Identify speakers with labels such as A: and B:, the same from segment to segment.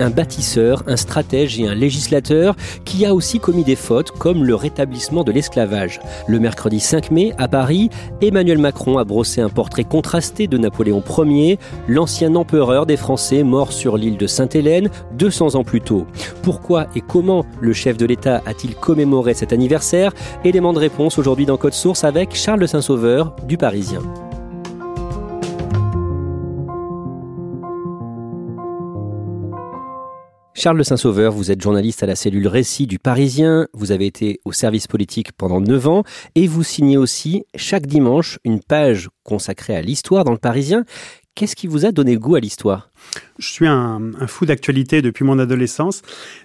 A: Un bâtisseur, un stratège et un législateur qui a aussi commis des fautes comme le rétablissement de l'esclavage. Le mercredi 5 mai, à Paris, Emmanuel Macron a brossé un portrait contrasté de Napoléon Ier, l'ancien empereur des Français mort sur l'île de Sainte-Hélène 200 ans plus tôt. Pourquoi et comment le chef de l'État a-t-il commémoré cet anniversaire? Élément de réponse aujourd'hui dans Code Source avec Charles Saint-Sauveur du Parisien. Charles Saint-Sauveur, vous êtes journaliste à la cellule Récit du Parisien, vous avez été au service politique pendant 9 ans et vous signez aussi chaque dimanche une page consacrée à l'histoire dans le Parisien. Qu'est-ce qui vous a donné goût à l'histoire?
B: Je suis un, fou d'actualité depuis mon adolescence,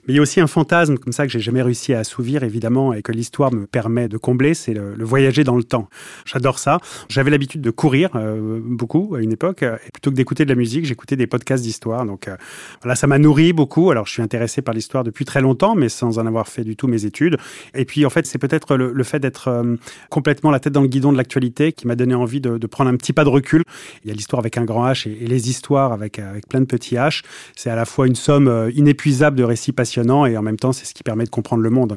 B: mais il y a aussi un fantasme comme ça que j'ai jamais réussi à assouvir, évidemment, et que l'histoire me permet de combler, c'est le, voyager dans le temps. J'adore ça. J'avais l'habitude de courir euh, beaucoup à une époque, et plutôt que d'écouter de la musique, j'écoutais des podcasts d'histoire. Donc euh, voilà, ça m'a nourri beaucoup. Alors je suis intéressé par l'histoire depuis très longtemps, mais sans en avoir fait du tout mes études. Et puis en fait, c'est peut-être le, fait d'être euh, complètement la tête dans le guidon de l'actualité qui m'a donné envie de, prendre un petit pas de recul. Il y a l'histoire avec un grand H et, les histoires avec, avec plein de petits H. C'est à la fois une somme euh, inépuisable de récits passionnants et en même temps c'est ce qui permet de comprendre le monde.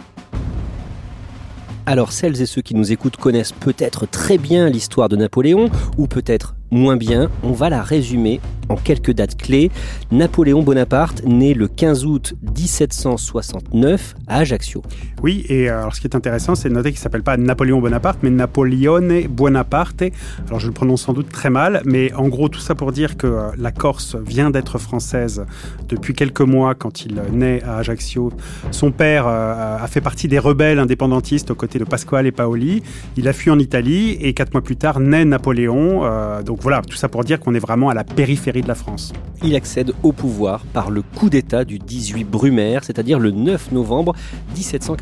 A: Alors celles et ceux qui nous écoutent connaissent peut-être très bien l'histoire de Napoléon, ou peut-être moins bien, on va la résumer en quelques dates clés. Napoléon Bonaparte, né le 15 août 1769 à Ajaccio.
B: Oui, et euh, alors ce qui est intéressant, c'est de noter qu'il ne s'appelle pas Napoléon Bonaparte, mais Napoleone Buonaparte. Alors je le prononce sans doute très mal, mais en gros tout ça pour dire que euh, la Corse vient d'être française depuis quelques mois quand il naît à Ajaccio. Son père euh, a fait partie des rebelles indépendantistes aux côtés de Pasquale et Paoli. Il a fui en Italie et quatre mois plus tard naît Napoléon. donc voilà, tout ça pour dire qu'on est vraiment à la périphérie de la France.
A: Il accède au pouvoir par le coup d'État du 18 Brumaire, c'est-à-dire le 9 novembre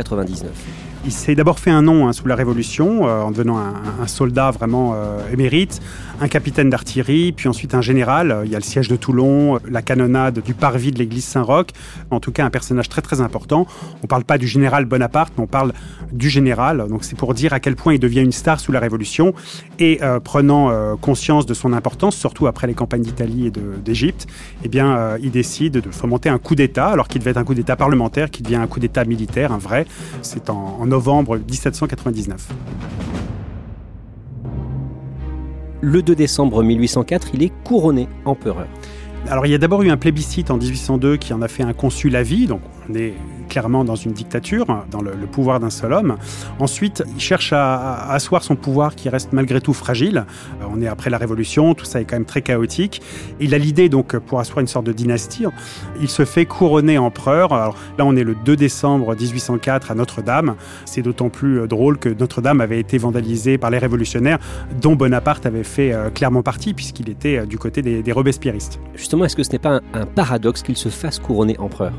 A: 1799.
B: Il s'est d'abord fait un nom hein, sous la Révolution, euh, en devenant un, soldat vraiment euh, émérite, un capitaine d'artillerie, puis ensuite un général. Il y a le siège de Toulon, la canonnade du parvis de l'église Saint-Roch. En tout cas, un personnage très très important. On ne parle pas du général Bonaparte, mais on parle du général. Donc c'est pour dire à quel point il devient une star sous la Révolution. Et euh, prenant conscience de son importance, surtout après les campagnes d'Italie et d'Égypte, eh bien, il décide de fomenter un coup d'État, alors qu'il devait être un coup d'État parlementaire, qui devient un coup d'État militaire, un vrai. C'est en, novembre 1799.
A: Le 2 décembre 1804, il est couronné empereur.
B: Alors il y a d'abord eu un plébiscite en 1802 qui en a fait un consul à vie, donc on est clairement dans une dictature, dans le, pouvoir d'un seul homme. Ensuite, il cherche à, asseoir son pouvoir qui reste malgré tout fragile. Euh, on est après la Révolution, tout ça est quand même très chaotique. Il a l'idée donc pour asseoir une sorte de dynastie. Il se fait couronner empereur. Alors là, on est le 2 décembre 1804 à Notre-Dame. C'est d'autant plus euh, drôle que Notre-Dame avait été vandalisée par les révolutionnaires, dont Bonaparte avait fait euh, clairement partie, puisqu'il était du côté des, des Robespierristes.
A: Justement, est-ce que ce n'est pas un, un paradoxe qu'il se fasse couronner empereur?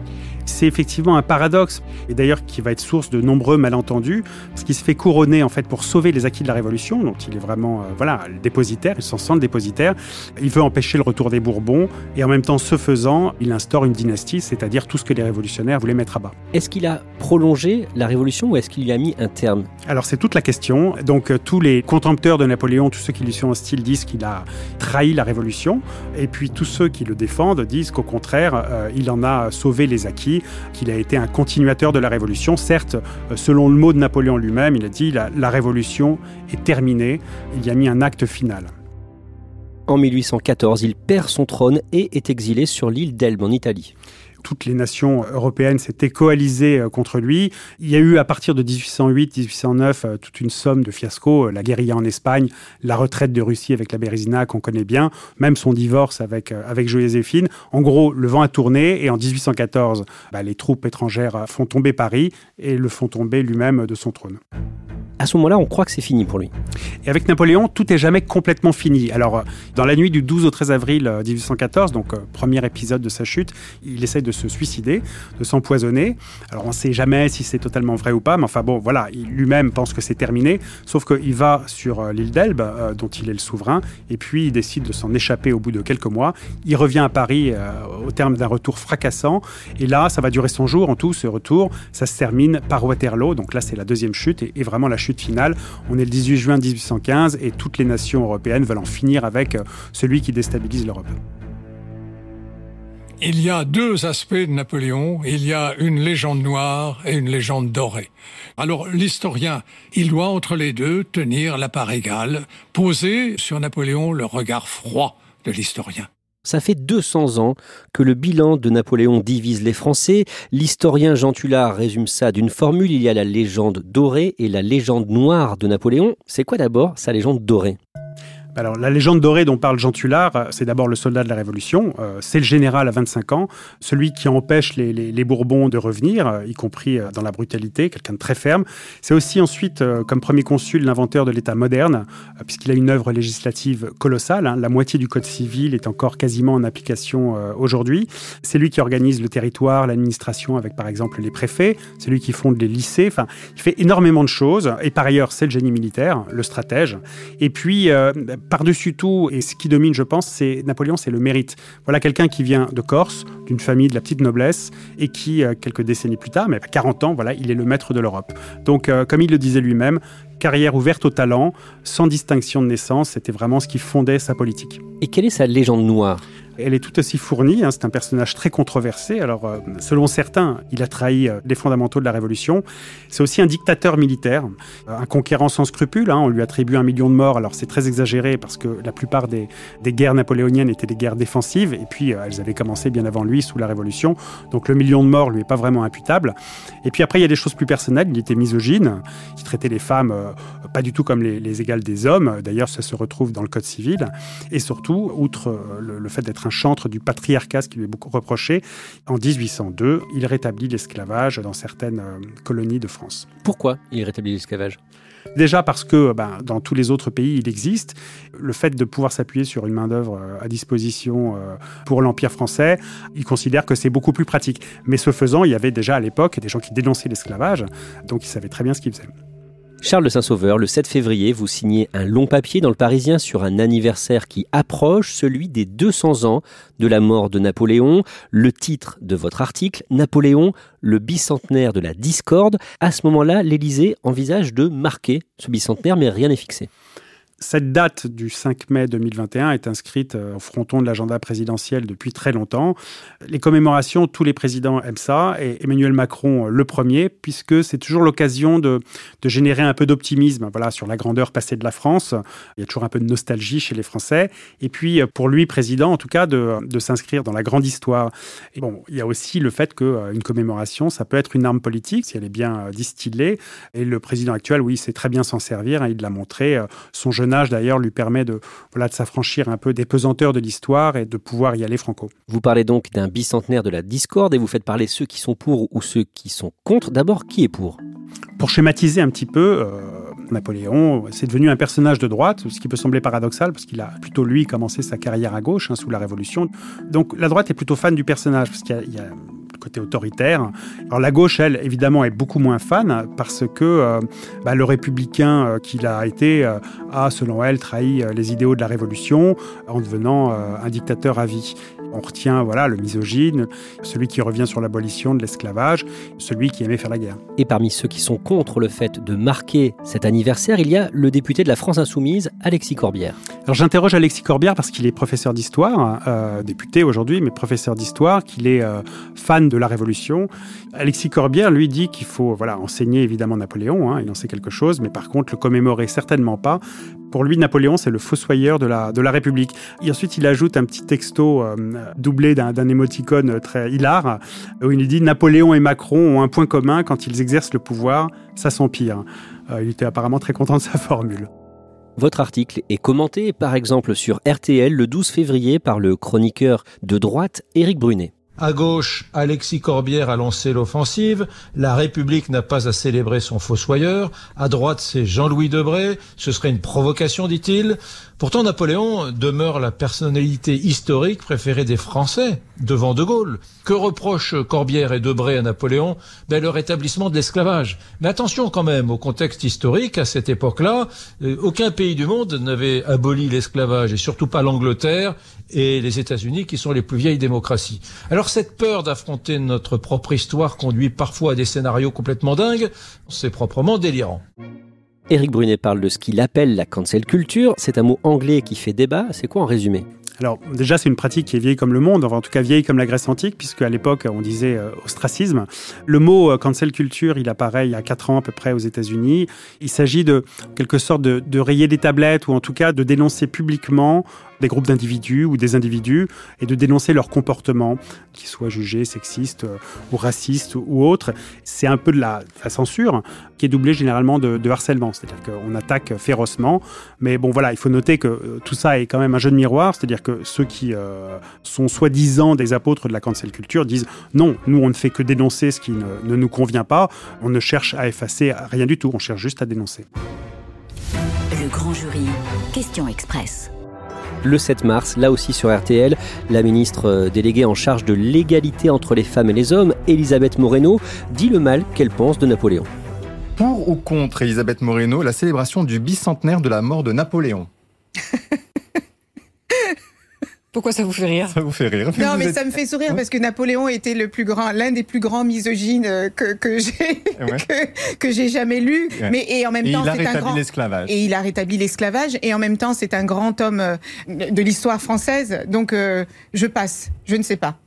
B: C'est effectivement un paradoxe paradoxe, et d'ailleurs qui va être source de nombreux malentendus, parce qu'il se fait couronner en fait pour sauver les acquis de la Révolution, dont il est vraiment euh, voilà le dépositaire, il s'en sent le dépositaire. Il veut empêcher le retour des Bourbons, et en même temps, ce faisant, il instaure une dynastie, c'est-à-dire tout ce que les révolutionnaires voulaient mettre à bas.
A: Est-ce qu'il a prolongé la Révolution ou est-ce qu'il y a mis un terme?
B: Alors c'est toute la question. Donc euh, tous les contempteurs de Napoléon, tous ceux qui lui sont hostiles, disent qu'il a trahi la Révolution, et puis tous ceux qui le défendent disent qu'au contraire, euh, il en a sauvé les acquis, qu'il a été un continuateur de la Révolution. Certes, euh, selon le mot de Napoléon lui-même, il a dit la, la Révolution est terminée, il y a mis un acte final.
A: En 1814, il perd son trône et est exilé sur l'île d'Elbe en Italie
B: toutes les nations européennes s'étaient coalisées euh, contre lui. Il y a eu à partir de 1808-1809 euh, toute une somme de fiascos, la guérilla en Espagne, la retraite de Russie avec la Bérésina qu'on connaît bien, même son divorce avec, avec Joséphine. En gros, le vent a tourné et en 1814, bah, les troupes étrangères font tomber Paris et le font tomber lui-même de son trône
A: à ce moment-là, on croit que c'est fini pour lui.
B: Et avec Napoléon, tout est jamais complètement fini. Alors, dans la nuit du 12 au 13 avril 1814, donc euh, premier épisode de sa chute, il essaie de se suicider, de s'empoisonner. Alors, on ne sait jamais si c'est totalement vrai ou pas, mais enfin bon, voilà, il lui-même pense que c'est terminé, sauf qu'il va sur euh, l'île d'Elbe, euh, dont il est le souverain, et puis il décide de s'en échapper au bout de quelques mois. Il revient à Paris au terme d'un retour fracassant, et là, ça va durer son jour en tout, ce retour. Ça se termine par Waterloo, donc là, c'est la deuxième chute, et, et vraiment la chute On est le 18 juin 1815 et toutes les nations européennes veulent en finir avec euh, celui qui déstabilise l'Europe.
C: Il y a deux aspects de Napoléon. Il y a une légende noire et une légende dorée. Alors l'historien, il doit entre les deux tenir la part égale, poser sur Napoléon le regard froid de l'historien.
A: Ça fait 200 ans que le bilan de Napoléon divise les Français. L'historien Jean Tullard résume ça d'une formule. Il y a la légende dorée et la légende noire de Napoléon. C'est quoi d'abord sa légende dorée?
B: Alors, la légende dorée dont parle Jean Tullard, euh, c'est d'abord le soldat de la Révolution. Euh, c'est le général à 25 ans, celui qui empêche les, Bourbons de revenir, euh, y compris dans la brutalité, quelqu'un de très ferme. C'est aussi ensuite, comme premier consul, l'inventeur de l'État moderne, puisqu'il a une œuvre législative colossale. Hein. La moitié du Code civil est encore quasiment en application aujourd'hui. C'est lui qui organise le territoire, l'administration avec par exemple les préfets. C'est lui qui fonde les lycées. Enfin, il fait énormément de choses. Et par ailleurs, c'est le génie militaire, le stratège. Et puis, par-dessus tout, et ce qui domine, je pense, c'est Napoléon, c'est le mérite. Voilà quelqu'un qui vient de Corse, d'une famille de la petite noblesse, et qui, euh, quelques décennies plus tard, mais à 40 ans, voilà, il est le maître de l'Europe. Donc, euh, comme il le disait lui-même, carrière ouverte au talent, sans distinction de naissance, c'était vraiment ce qui fondait sa politique.
A: Et quelle est sa légende noire?
B: Elle est tout aussi fournie. Hein. c'est un personnage très controversé. Alors, euh, selon certains, il a trahi euh, les fondamentaux de la Révolution. C'est aussi un dictateur militaire, euh, un conquérant sans scrupules. Hein. on lui attribue un million de morts. Alors, c'est très exagéré parce que la plupart des, guerres napoléoniennes étaient des guerres défensives. Et puis, elles avaient commencé bien avant lui, sous la Révolution. Donc, le million de morts lui est pas vraiment imputable. Et puis après, il y a des choses plus personnelles. Il était misogyne. Il traitait les femmes pas du tout comme les, égales des hommes. D'ailleurs, ça se retrouve dans le Code civil. Et surtout, outre le fait d'être un chantre du patriarcat, ce qui lui est beaucoup reproché. En 1802, il rétablit l'esclavage dans certaines euh, colonies de France.
A: Pourquoi il rétablit l'esclavage?
B: Déjà parce que ben, dans tous les autres pays, il existe. Le fait de pouvoir s'appuyer sur une main-d'œuvre euh, à disposition euh, pour l'Empire français, il considère que c'est beaucoup plus pratique. Mais ce faisant, il y avait déjà à l'époque des gens qui dénonçaient l'esclavage, donc il savait très bien ce qu'il faisait.
A: Charles de Saint-Sauveur, le 7 février, vous signez un long papier dans le Parisien sur un anniversaire qui approche, celui des 200 ans de la mort de Napoléon. Le titre de votre article, Napoléon, le bicentenaire de la discorde. À ce moment-là, l'Élysée envisage de marquer ce bicentenaire, mais rien n'est fixé.
B: Cette date du 5 mai 2021 est inscrite euh, au fronton de l'agenda présidentiel depuis très longtemps. Les commémorations, tous les présidents aiment ça, et Emmanuel Macron euh, le premier, puisque c'est toujours l'occasion de, générer un peu d'optimisme voilà, sur la grandeur passée de la France. Il y a toujours un peu de nostalgie chez les Français. Et puis, euh, pour lui, président, en tout cas, de, s'inscrire dans la grande histoire. Et bon, il y a aussi le fait qu'une commémoration, ça peut être une arme politique, si elle est bien distillée. Et le président actuel, oui, sait très bien s'en servir. Hein, il l'a montré. Son jeune âge d'ailleurs lui permet de, voilà, de s'affranchir un peu des pesanteurs de l'histoire et de pouvoir y aller franco.
A: Vous parlez donc d'un bicentenaire de la discorde et vous faites parler ceux qui sont pour ou ceux qui sont contre. D'abord, qui est pour?
B: Pour schématiser un petit peu, euh, Napoléon, c'est devenu un personnage de droite, ce qui peut sembler paradoxal parce qu'il a plutôt lui commencé sa carrière à gauche hein, sous la Révolution. Donc la droite est plutôt fan du personnage parce qu'il y a côté autoritaire. Alors la gauche, elle, évidemment, est beaucoup moins fan parce que euh, bah, le républicain euh, qu'il a été a, selon elle, trahi les idéaux de la Révolution en devenant un dictateur à vie. On retient voilà le misogyne, celui qui revient sur l'abolition de l'esclavage, celui qui aimait faire la guerre.
A: Et parmi ceux qui sont contre le fait de marquer cet anniversaire, il y a le député de la France Insoumise, Alexis Corbière.
B: Alors j'interroge Alexis Corbière parce qu'il est professeur d'histoire, euh, député aujourd'hui, mais professeur d'histoire, qu'il est euh, fan de la Révolution. Alexis Corbière lui dit qu'il faut voilà enseigner évidemment Napoléon, hein, il en sait quelque chose, mais par contre le commémorer certainement pas pour lui, Napoléon, c'est le fossoyeur de la, de la République. Et ensuite, il ajoute un petit texto euh, doublé d'un émoticône très hilar, où il dit Napoléon et Macron ont un point commun quand ils exercent le pouvoir, ça s'empire. Euh, il était apparemment très content de sa formule.
A: Votre article est commenté par exemple sur RTL le 12 février par le chroniqueur de droite Éric Brunet.
D: À gauche, Alexis Corbière a lancé l'offensive. La République n'a pas à célébrer son fossoyeur. À droite, c'est Jean-Louis Debré. Ce serait une provocation, dit-il. Pourtant, Napoléon demeure la personnalité historique préférée des Français devant De Gaulle. Que reprochent Corbière et Debré à Napoléon? Ben, Le rétablissement de l'esclavage. Mais attention quand même au contexte historique. À cette époque-là, euh, aucun pays du monde n'avait aboli l'esclavage, et surtout pas l'Angleterre et les États-Unis, qui sont les plus vieilles démocraties. Alors cette peur d'affronter notre propre histoire conduit parfois à des scénarios complètement dingues. C'est proprement délirant.
A: Éric Brunet parle de ce qu'il appelle la cancel culture. C'est un mot anglais qui fait débat. C'est quoi en résumé?
B: Alors déjà, c'est une pratique qui est vieille comme le monde, en tout cas vieille comme la Grèce antique, puisque à l'époque, on disait euh, ostracisme. Le mot euh, cancel culture, il apparaît il y a 4 ans à peu près aux États-Unis. Il s'agit de quelque sorte de, de rayer des tablettes, ou en tout cas de dénoncer publiquement des groupes d'individus ou des individus et de dénoncer leur comportement, qu'ils soient jugés sexistes euh, ou racistes ou autres. C'est un peu de la, censure qui est doublée généralement de, harcèlement, c'est-à-dire qu'on attaque férocement. Mais bon, voilà, il faut noter que euh, tout ça est quand même un jeu de miroir, c'est-à-dire que ceux qui euh, sont soi-disant des apôtres de la cancel culture disent non, nous on ne fait que dénoncer ce qui ne, ne nous convient pas, on ne cherche à effacer rien du tout, on cherche juste à dénoncer.
E: Le grand jury, question express
A: le 7 mars, là aussi sur RTL, la ministre euh, déléguée en charge de l'égalité entre les femmes et les hommes, Elisabeth Moreno, dit le mal qu'elle pense de Napoléon.
F: Pour ou contre Elisabeth Moreno, la célébration du bicentenaire de la mort de Napoléon?
G: Pourquoi ça vous fait rire
F: Ça vous fait rire.
G: Non, mais ça me fait sourire parce que Napoléon était le plus grand, l'un des plus grands misogynes euh, que, que j'ai que, j'ai jamais lu. Mais et en même temps,
F: c'est
G: un grand
F: l'esclavage.
G: Et il a rétabli l'esclavage. Et en même temps, c'est un grand homme euh, de l'histoire française. Donc, euh, je passe. Je ne sais pas.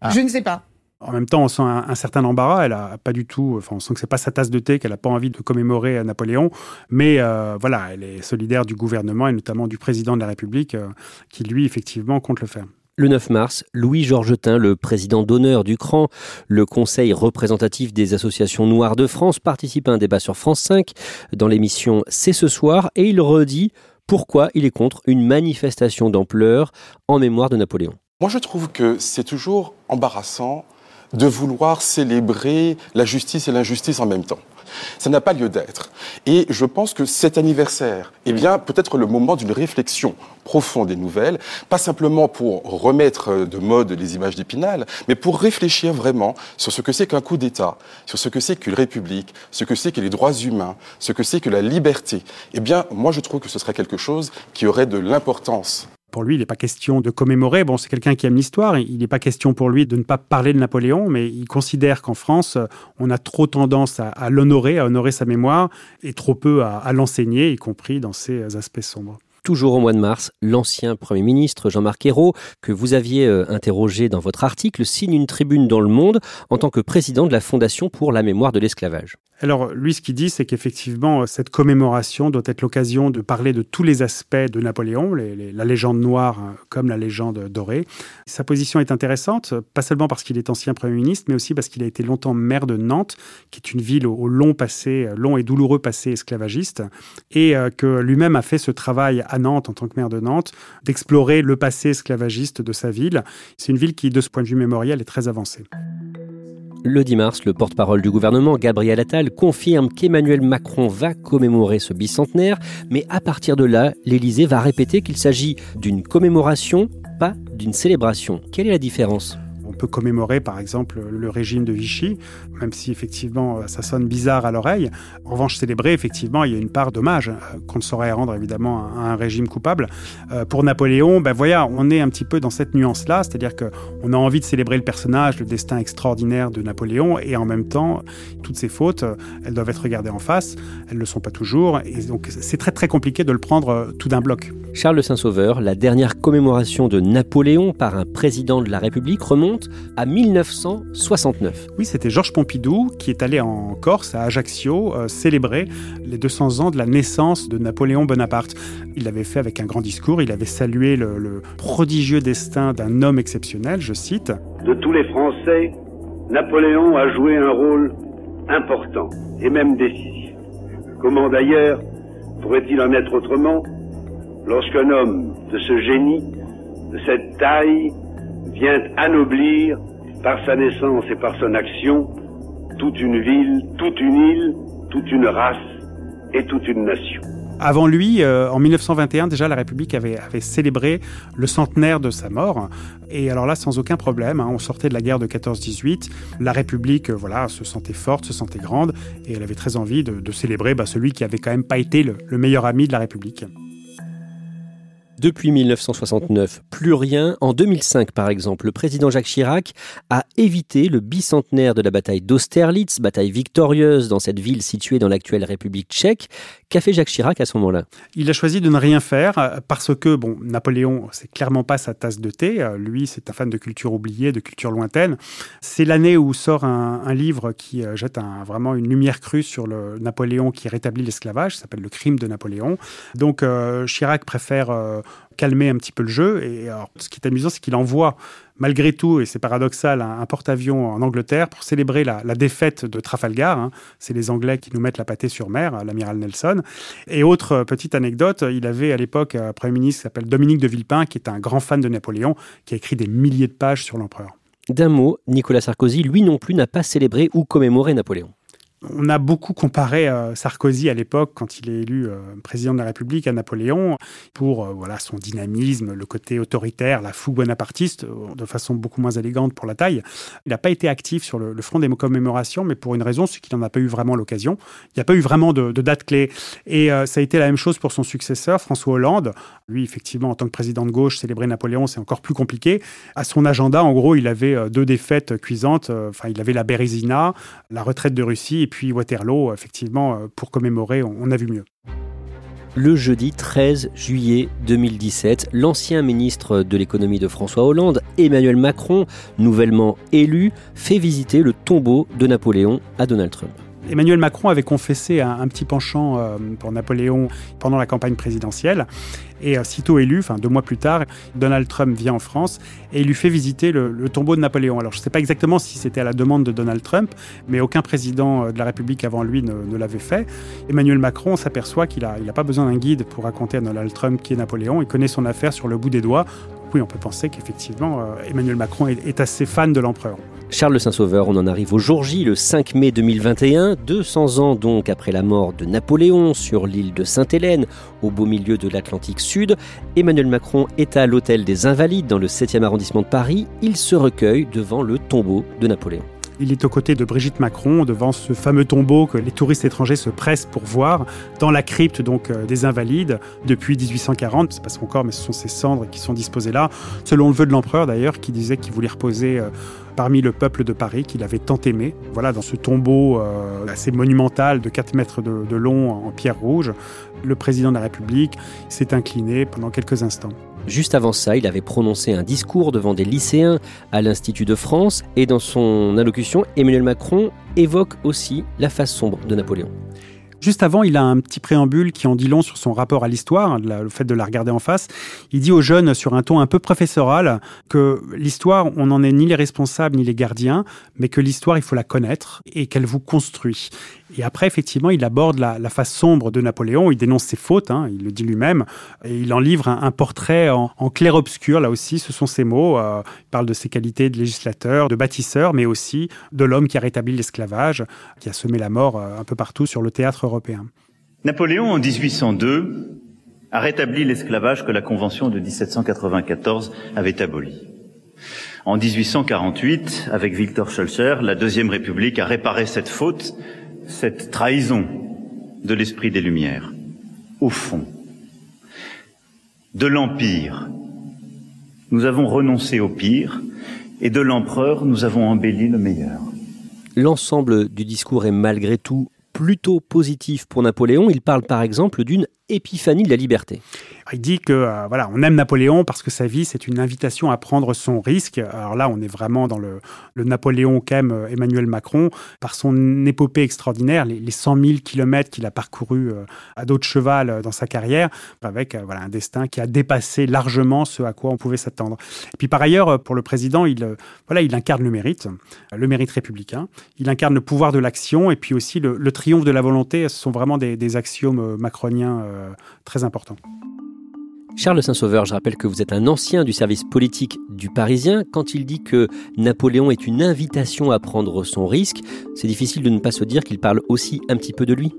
G: Ah. Je ne sais pas.
B: En même temps, on sent un, certain embarras. Elle a pas du tout, enfin, on sent que c'est pas sa tasse de thé, qu'elle a pas envie de commémorer Napoléon. Mais euh, voilà, elle est solidaire du gouvernement et notamment du président de la République, euh, qui lui, effectivement, compte le faire.
A: Le 9 mars, Louis Georgetin, le président d'honneur du CRAN, le conseil représentatif des associations noires de France, participe à un débat sur France 5 dans l'émission C'est ce soir et il redit pourquoi il est contre une manifestation d'ampleur en mémoire de Napoléon.
H: Moi, je trouve que c'est toujours embarrassant de vouloir célébrer la justice et l'injustice en même temps. Ça n'a pas lieu d'être. Et je pense que cet anniversaire, eh bien, peut être le moment d'une réflexion profonde et nouvelle, pas simplement pour remettre de mode les images d'Épinal, mais pour réfléchir vraiment sur ce que c'est qu'un coup d'État, sur ce que c'est qu'une république, ce que c'est que les droits humains, ce que c'est que la liberté. Eh bien, moi, je trouve que ce serait quelque chose qui aurait de l'importance
B: pour lui, il n'est pas question de commémorer. Bon, c'est quelqu'un qui aime l'histoire. Il n'est pas question pour lui de ne pas parler de Napoléon, mais il considère qu'en France, on a trop tendance à, l'honorer, à honorer sa mémoire, et trop peu à l'enseigner, y compris dans ses aspects sombres.
A: Toujours au mois de mars, l'ancien Premier ministre Jean-Marc Ayrault, que vous aviez euh, interrogé dans votre article, signe une tribune dans Le Monde en tant que président de la Fondation pour la mémoire de l'esclavage.
B: Alors, lui, ce qu'il dit, c'est qu'effectivement, cette commémoration doit être l'occasion de parler de tous les aspects de Napoléon, la légende noire hein, comme la légende dorée. Sa position est intéressante, pas seulement parce qu'il est ancien Premier ministre, mais aussi parce qu'il a été longtemps maire de Nantes, qui est une ville au, long passé, long et douloureux passé esclavagiste, et euh, que lui-même a fait ce travail à Nantes, en tant que maire de Nantes, d'explorer le passé esclavagiste de sa ville. C'est une ville qui, de ce point de vue mémoriel, est très avancée.
A: Le 10 mars, le porte-parole du gouvernement, Gabriel Attal, confirme qu'Emmanuel Macron va commémorer ce bicentenaire, mais à partir de là, l'Élysée va répéter qu'il s'agit d'une commémoration, pas d'une célébration. Quelle est la différence?
B: Peut commémorer par exemple le régime de Vichy, même si effectivement ça sonne bizarre à l'oreille. En revanche, célébrer, effectivement, il y a une part d'hommage euh, qu'on ne saurait rendre évidemment à un régime coupable. Euh, pour Napoléon, ben voilà, on est un petit peu dans cette nuance-là, c'est-à-dire qu'on a envie de célébrer le personnage, le destin extraordinaire de Napoléon, et en même temps, toutes ses fautes, euh, elles doivent être regardées en face, elles ne le sont pas toujours, et donc c'est très très compliqué de le prendre tout d'un bloc.
A: Charles Saint-Sauveur, la dernière commémoration de Napoléon par un président de la République remonte à 1969.
B: Oui, c'était Georges Pompidou qui est allé en Corse, à Ajaccio, euh, célébrer les 200 ans de la naissance de Napoléon Bonaparte. Il l'avait fait avec un grand discours, il avait salué le, le prodigieux destin d'un homme exceptionnel, je cite.
I: De tous les Français, Napoléon a joué un rôle important et même décisif. Comment d'ailleurs pourrait-il en être autrement lorsqu'un homme de ce génie, de cette taille, vient anoblir par sa naissance et par son action toute une ville, toute une île, toute une race et toute une nation.
B: Avant lui, euh, en 1921, déjà, la République avait, avait, célébré le centenaire de sa mort. Et alors là, sans aucun problème, hein, on sortait de la guerre de 14-18. La République, euh, voilà, se sentait forte, se sentait grande, et elle avait très envie de, de célébrer bah, celui qui avait quand même pas été le, le meilleur ami de la République.
A: Depuis 1969, plus rien. En 2005, par exemple, le président Jacques Chirac a évité le bicentenaire de la bataille d'Austerlitz, bataille victorieuse dans cette ville située dans l'actuelle République tchèque. Qu'a fait Jacques Chirac à ce moment-là?
B: Il a choisi de ne rien faire euh, parce que, bon, Napoléon, c'est clairement pas sa tasse de thé. Euh, lui, c'est un fan de culture oubliée, de culture lointaine. C'est l'année où sort un, livre qui euh, jette vraiment une lumière crue sur le Napoléon qui rétablit l'esclavage, s'appelle Le crime de Napoléon. Donc, Chirac préfère calmer un petit peu le jeu. Et ce qui est amusant, c'est qu'il envoie, malgré tout, et c'est paradoxal, un, porte-avions en Angleterre pour célébrer la, défaite de Trafalgar. Hein. C'est les Anglais qui nous mettent la pâtée sur mer, l'amiral Nelson. Et autre petite anecdote, il avait à l'époque un Premier ministre qui s'appelle Dominique de Villepin, qui est un grand fan de Napoléon, qui a écrit des milliers de pages sur l'empereur.
A: D'un mot, Nicolas Sarkozy, lui non plus, n'a pas célébré ou commémoré Napoléon.
B: On a beaucoup comparé euh, Sarkozy à l'époque, quand il est élu euh, président de la République, à Napoléon, pour euh, voilà son dynamisme, le côté autoritaire, la fougue bonapartiste, de façon beaucoup moins élégante pour la taille. Il n'a pas été actif sur le, front des commémorations, mais pour une raison, c'est qu'il n'en a pas eu vraiment l'occasion. Il n'y a pas eu vraiment de, de date clé. Et ça a été la même chose pour son successeur, François Hollande. Lui, effectivement, en tant que président de gauche, célébrer Napoléon, c'est encore plus compliqué. À son agenda, en gros, il avait deux défaites cuisantes. Enfin, il avait la Bérésina, la retraite de Russie, puis Waterloo, effectivement, euh, pour commémorer, on a vu mieux.
A: Le jeudi 13 juillet 2017, l'ancien ministre de l'économie de François Hollande, Emmanuel Macron, nouvellement élu, fait visiter le tombeau de Napoléon à Donald Trump.
B: Emmanuel Macron avait confessé un, petit penchant euh, pour Napoléon pendant la campagne présidentielle. Et euh, sitôt élu, enfin deux mois plus tard, Donald Trump vient en France et il lui fait visiter le, tombeau de Napoléon. Alors je ne sais pas exactement si c'était à la demande de Donald Trump, mais aucun président euh, de la République avant lui ne, l'avait fait. Emmanuel Macron s'aperçoit qu'il n'a pas besoin d'un guide pour raconter à Donald Trump qui est Napoléon. Il connaît son affaire sur le bout des doigts. Oui, on peut penser qu'effectivement, euh, Emmanuel Macron est assez fan de l'empereur.
A: Charles Saint-Sauveur, on en arrive au jour J, le 5 mai 2021, 200 ans donc après la mort de Napoléon sur l'île de Sainte-Hélène, au beau milieu de l'Atlantique Sud. Emmanuel Macron est à l'hôtel des Invalides dans le 7e arrondissement de Paris. Il se recueille devant le tombeau de Napoléon.
B: Il est aux côtés de Brigitte Macron devant ce fameux tombeau que les touristes étrangers se pressent pour voir dans la crypte donc euh, des Invalides depuis 1840. C'est pas son corps, mais ce sont ses cendres qui sont disposées là, selon le vœu de l'empereur d'ailleurs, qui disait qu'il voulait reposer euh, parmi le peuple de Paris qu'il avait tant aimé. Voilà, dans ce tombeau euh, assez monumental de 4 mètres de, de long en pierre rouge, le président de la République s'est incliné pendant quelques instants.
A: Juste avant ça, il avait prononcé un discours devant des lycéens à l'Institut de France et dans son allocution, Emmanuel Macron évoque aussi la face sombre de Napoléon.
B: Juste avant, il a un petit préambule qui en dit long sur son rapport à l'histoire, le fait de la regarder en face. Il dit aux jeunes, sur un ton un peu professoral, que l'histoire, on n'en est ni les responsables ni les gardiens, mais que l'histoire, il faut la connaître et qu'elle vous construit. Et après, effectivement, il aborde la, face sombre de Napoléon, il dénonce ses fautes, hein, il le dit lui-même, et il en livre un, portrait en, clair-obscur, là aussi, ce sont ses mots. Euh, il parle de ses qualités de législateur, de bâtisseur, mais aussi de l'homme qui a rétabli l'esclavage, qui a semé la mort euh, un peu partout sur le théâtre européen.
J: Napoléon, en 1802, a rétabli l'esclavage que la Convention de 1794 avait aboli. En 1848, avec Victor Schœlcher, la Deuxième République a réparé cette faute, cette trahison de l'esprit des Lumières. Au fond, de l'Empire, nous avons renoncé au pire, et de l'Empereur, nous avons embelli le meilleur.
A: L'ensemble du discours est malgré tout plutôt positif pour Napoléon. Il parle par exemple d'une épiphanie de la liberté.
B: Il dit que euh, voilà, on aime Napoléon parce que sa vie c'est une invitation à prendre son risque. Alors là, on est vraiment dans le, Napoléon qu'aime euh, Emmanuel Macron par son épopée extraordinaire, les, 100 000 kilomètres qu'il a parcouru euh, à dos de cheval dans sa carrière, avec voilà un destin qui a dépassé largement ce à quoi on pouvait s'attendre. Et puis par ailleurs, pour le président, il voilà, il incarne le mérite, le mérite républicain. Il incarne le pouvoir de l'action et puis aussi le, triomphe de la volonté. Ce sont vraiment des axiomes macroniens très importants.
A: Charles Saint-Sauveur, je rappelle que vous êtes un ancien du service politique du Parisien. Quand il dit que Napoléon est une invitation à prendre son risque, c'est difficile de ne pas se dire qu'il parle aussi un petit peu de lui.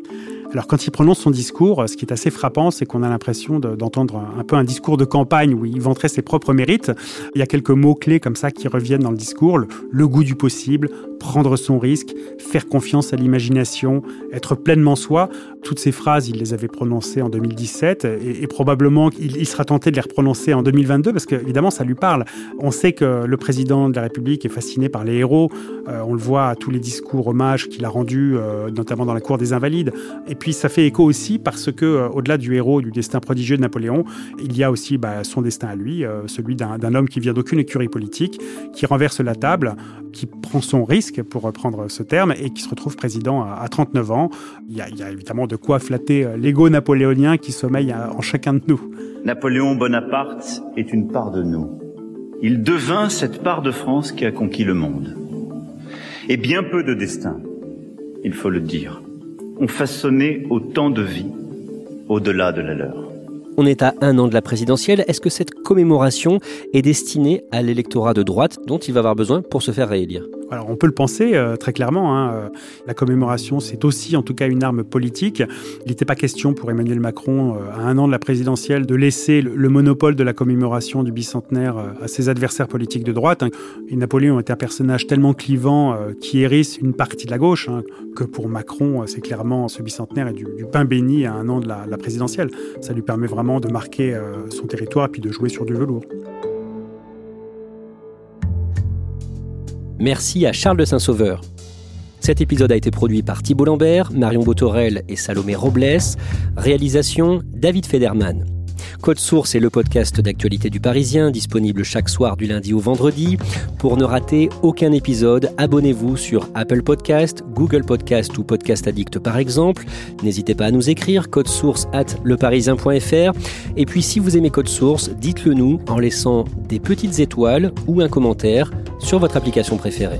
B: Alors quand il prononce son discours, ce qui est assez frappant, c'est qu'on a l'impression d'entendre un peu un discours de campagne où il vanterait ses propres mérites. Il y a quelques mots-clés comme ça qui reviennent dans le discours. Le, goût du possible, prendre son risque, faire confiance à l'imagination, être pleinement soi. Toutes ces phrases, il les avait prononcées en 2017 et, probablement il sera tenté de les reprononcer en 2022 parce qu'évidemment, ça lui parle. On sait que le président de la République est fasciné par les héros. Euh, on le voit à tous les discours hommages qu'il a rendus, euh, notamment dans la cour des Invalides. Ça fait écho aussi parce que, euh, au-delà du héros, du destin prodigieux de Napoléon, il y a aussi bah, son destin à lui, euh, celui d'un homme qui vient d'aucune écurie politique, qui renverse la table, qui prend son risque, pour reprendre ce terme, et qui se retrouve président à, 39 ans. Il y, a, il y, a, évidemment de quoi flatter euh, l'ego napoléonien qui sommeille en chacun de nous.
J: Napoléon Bonaparte est une part de nous. Il devint cette part de France qui a conquis le monde. Et bien peu de destin, il faut le dire ont façonné autant de vies au-delà de la leur.
A: On est à un an de la présidentielle. Est-ce que cette commémoration est destinée à l'électorat de droite dont il va avoir besoin pour se faire réélire?
B: Alors on peut le penser euh, très clairement. Hein, euh, la commémoration, c'est aussi en tout cas une arme politique. Il n'était pas question pour Emmanuel Macron, euh, à un an de la présidentielle, de laisser le, monopole de la commémoration du bicentenaire à ses adversaires politiques de droite. Hein. Et Napoléon était un personnage tellement clivant qui hérisse une partie de la gauche hein, que pour Macron, c'est clairement ce bicentenaire est du, pain béni à un an de la, la, présidentielle. Ça lui permet vraiment de marquer son territoire et puis de jouer sur du velours.
A: Merci à Charles de Saint-Sauveur. Cet épisode a été produit par Thibault Lambert, Marion Botorel et Salomé Robles. Réalisation David Federman. Code Source est le podcast d'actualité du Parisien, disponible chaque soir du lundi au vendredi. Pour ne rater aucun épisode, abonnez-vous sur Apple Podcast, Google Podcast ou Podcast Addict par exemple. N'hésitez pas à nous écrire code source at leparisien.fr. Et puis si vous aimez Code Source, dites-le nous en laissant des petites étoiles ou un commentaire sur votre application préférée.